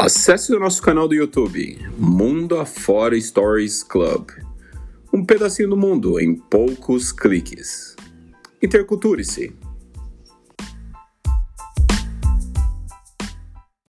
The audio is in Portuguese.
Acesse o nosso canal do YouTube, Mundo Afora Stories Club. Um pedacinho do mundo em poucos cliques. Interculture-se.